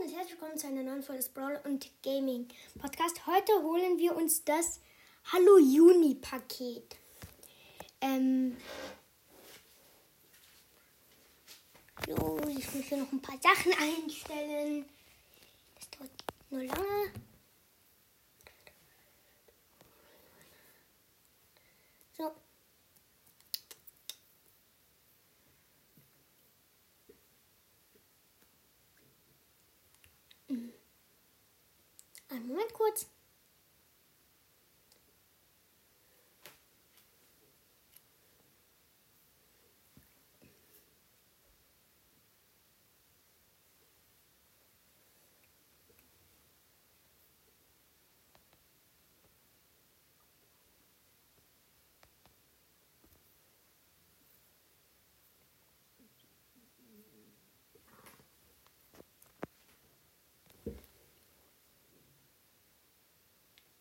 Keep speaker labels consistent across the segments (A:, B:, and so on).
A: Und herzlich willkommen zu einer neuen Folge des Brawl und Gaming Podcast. Heute holen wir uns das Hallo Juni Paket. Ähm, so, ich muss hier noch ein paar Sachen einstellen. Das dauert nur lange. So. Einen Moment kurz.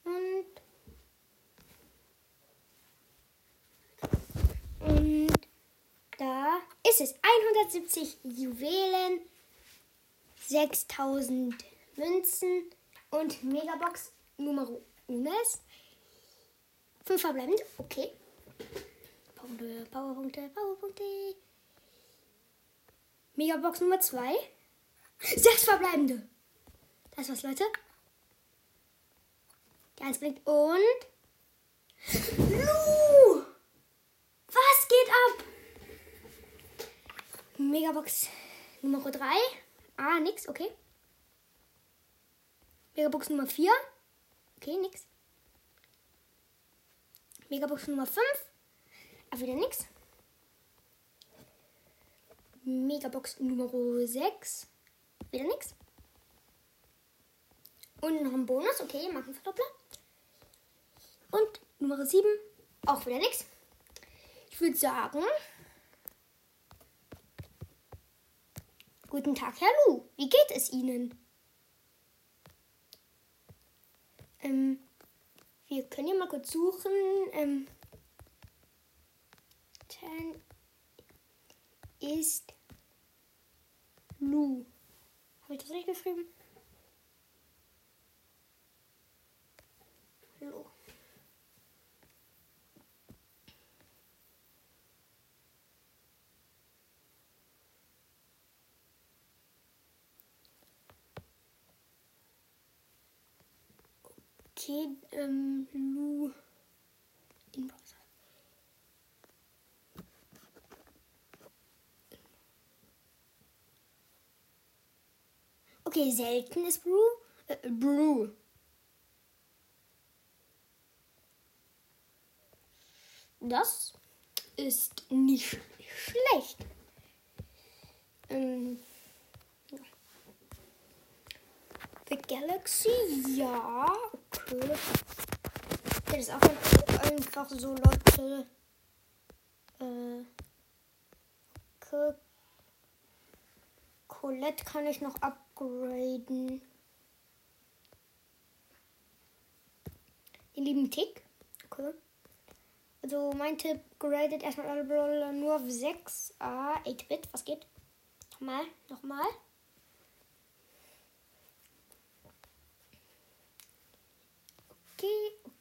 A: Und, und da ist es. 170 Juwelen, 6000 Münzen und Megabox Nummer Unes. Fünf verbleibend. Okay. Powerpunkte, Powerpunkte, Powerpunkte. Megabox Nummer 2. Sechs verbleibende. Das war's, Leute. Die Eins blinkt und. Lu! Was geht ab? Megabox Nummer 3. Ah, nix, okay. Megabox Nummer 4. Okay, nix. Megabox Nummer 5. Ah, wieder nix. Megabox Nummer 6. Wieder nix. Und noch ein Bonus. Okay, Markenverdoppler. Und Nummer 7. Auch wieder nix. Ich würde sagen. Guten Tag, Herr Lu. Wie geht es Ihnen? Ähm, wir können ja mal kurz suchen. Ähm, Ten ist Lu. Habe ich das richtig geschrieben? Hallo. Okay, ähm, Lu in Browser. Okay, selten ist Brew. Äh, Brew. Das ist nicht schlecht. Ähm, ja. The Galaxy, ja, okay. Das ist auch einfach so, Leute. Äh, okay. Colette kann ich noch upgraden. Den lieben Tick. Okay. Also mein Tipp, gradet erstmal alle Brawler nur auf 6. Ah, 8-Bit, was geht? Nochmal, nochmal.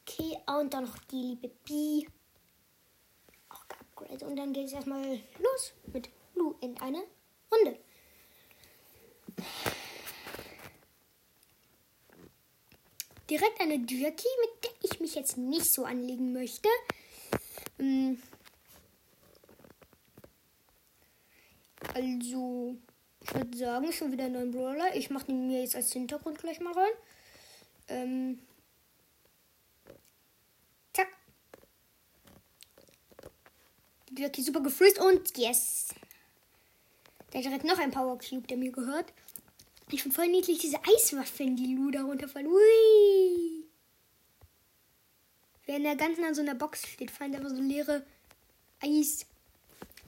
A: Okay, okay. Und dann noch die liebe Bi. Auch geupgradet. Und dann geht es erstmal los mit Lu in eine Runde. Direkt eine Jackie, mit der ich mich jetzt nicht so anlegen möchte. Ähm, Also, ich würde sagen, schon wieder einen neuen Brawler. Ich mache den mir jetzt als Hintergrund gleich mal rein. Ähm, Jackie super gefreezed und yes. Da direkt noch ein Power Cube, der mir gehört. Ich finde voll niedlich diese Eiswaffen, die Lu da runterfallen. Ui. Wer in der ganzen an so einer Box steht, fallen einfach so leere Eis.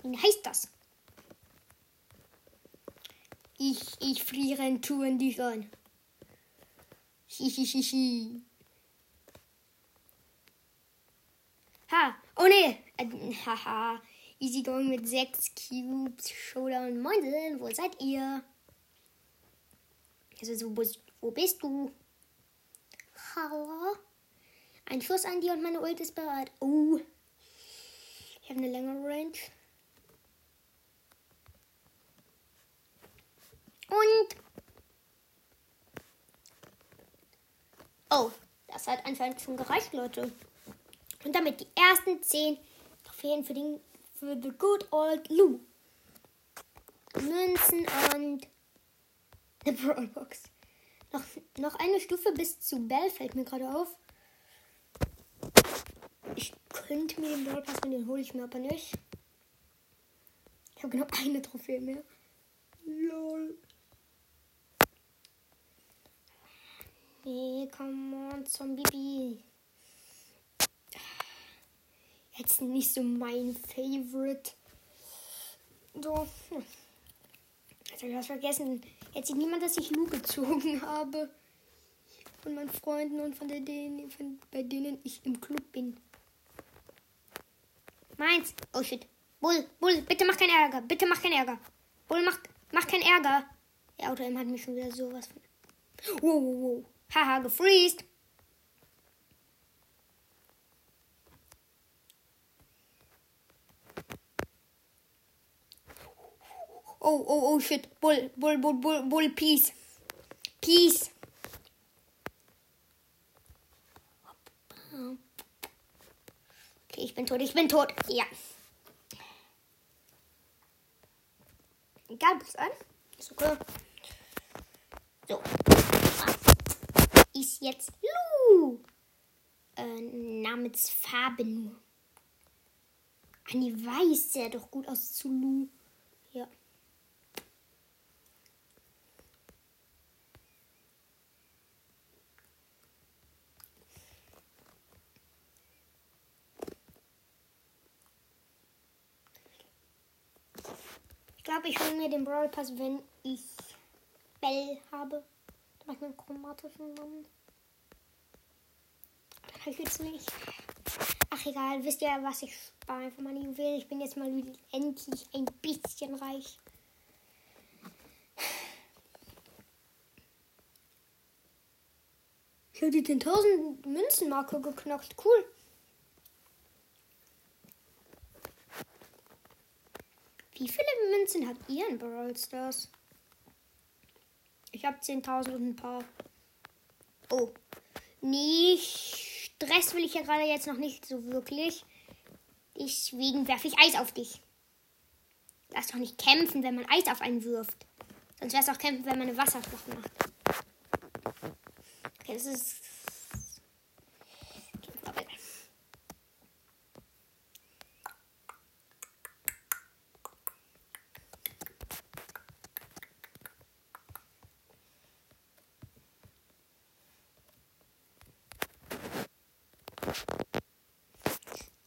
A: Wie heißt das? Ich, ich friere in Touren dich an. Hihihihi. Ha, oh ne. Haha. Easy going mit 6 Cubes. Showdown. Moinsen, wo seid ihr? Also, wo, wo bist du? Hallo? Ein Schuss an dir und meine Ult ist bereit. Oh. Ich habe eine längere Range. Und. Oh, das hat anscheinend schon gereicht, Leute. Und damit die ersten 10 Trophäen für, den, für The Good Old Lou. Münzen und eine Brawlbox. Noch, noch eine Stufe bis zu Bell fällt mir gerade auf. Ich könnte mir den Brawl Pass den hole ich mir aber nicht. Ich habe genau eine Trophäe mehr. Lol. Nee, come on, Zombie. Jetzt nicht so mein Favorite. So. Hm. Jetzt habe ich was vergessen. Jetzt sieht niemand, dass ich Lu gezogen habe. Von meinen Freunden und von denen, von, bei denen ich im Club bin. Meins. Oh shit. Bull, Bull, bitte mach keinen Ärger. Bitte mach keinen Ärger. Bull, mach, mach keinen Ärger. Der Auto hat mich schon wieder sowas von. Wow, wow, wow. Haha, gefreezed. Oh, oh, oh, shit. Bull, bull, bull, bull, bull, peace. Peace. Okay, ich bin tot, ich bin tot. Ja. Egal, bis an. Ist okay. So. Ist jetzt Lu. Äh, Namensfarbe nur. Anni weiß sehr doch gut aus zu Lu. Ja. Ich glaube, ich hole mir den Brawl Pass, wenn ich Bell habe. Da mache ich einen chromatischen Namen. Dann habe ich jetzt nicht. Ach egal, wisst ihr, was ich spare einfach meine Juwelen. Ich bin jetzt mal endlich ein bisschen reich. Ich habe die 10.000 Münzenmarke geknackt. Cool. Wie viele Münzen habt ihr in Brawl Stars? Ich habe 10.000 und ein paar. Oh. Nee, Stress will ich ja gerade jetzt noch nicht so wirklich. Deswegen werfe ich Eis auf dich. Lass doch nicht kämpfen, wenn man Eis auf einen wirft. Sonst wäre es auch kämpfen, wenn man eine Wasserschlacht macht. Okay, das ist.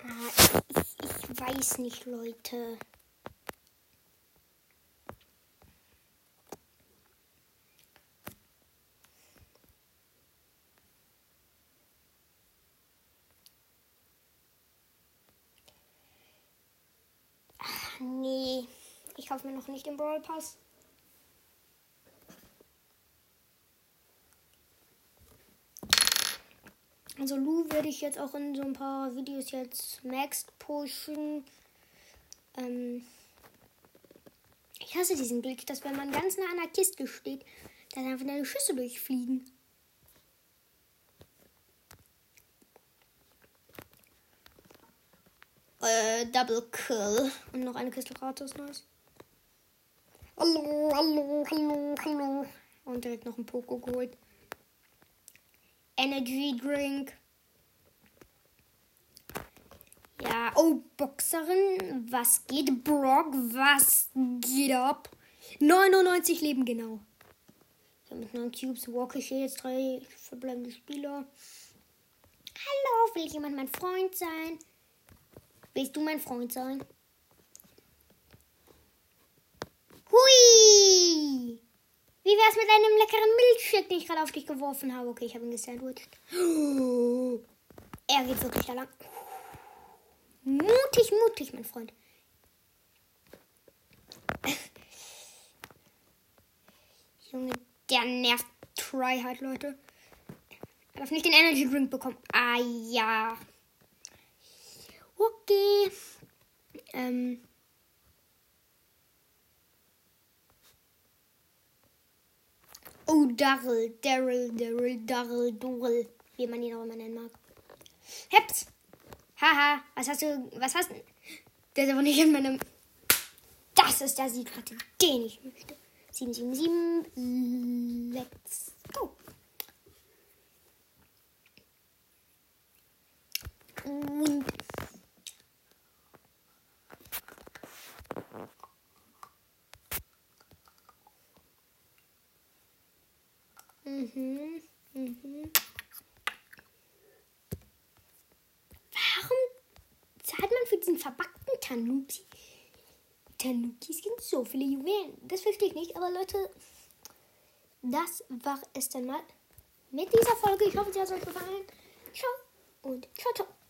A: Ah, ich, ich weiß nicht, Leute. Nee, ich kaufe mir noch nicht den Brawl Pass. Also Lu werde ich jetzt auch in so ein paar Videos jetzt Max pushen. Ähm ich hasse diesen Glitch, dass wenn man ganz nah an der Kiste steht, dann einfach deine Schüsse durchfliegen. Äh, Double Kill. Und noch eine Kiste gratis, nice. Hallo, hallo, hallo, hallo. Und direkt noch ein Poko geholt. Energy Drink. Ja, oh, Boxerin. Was geht, Brock? Was geht ab? 99 Leben genau. Ja, mit 9 Cubes walk ich hier jetzt drei verbleibende Spieler. Hallo, will jemand mein Freund sein? Willst du mein Freund sein? Hui! Wie wär's mit einem Milchshake, den ich gerade auf dich geworfen habe? Okay, ich habe ihn gesandwiched. Er geht wirklich da lang. Mutig, mutig, mein Freund. Junge, der nervt Tryhard, Leute. Er darf nicht den Energy Drink bekommen. Ah ja. Okay. Ähm. Oh, Darrell, Daryl, Daryl, Darrell, Dorel, wie man ihn auch immer nennen mag. Heps! Haha, was hast du, was hast du? Der ist aber nicht in meinem. Das ist der Siegrate, den ich möchte. 777, let's go. Und Mhm. Mhm. Warum zahlt man für diesen verpackten Tanuki? Tanuki-Skin so viele Juwelen. Das verstehe ich nicht, aber Leute, das war es dann mal mit dieser Folge. Ich hoffe, sie hat euch gefallen. Ciao und ciao, ciao.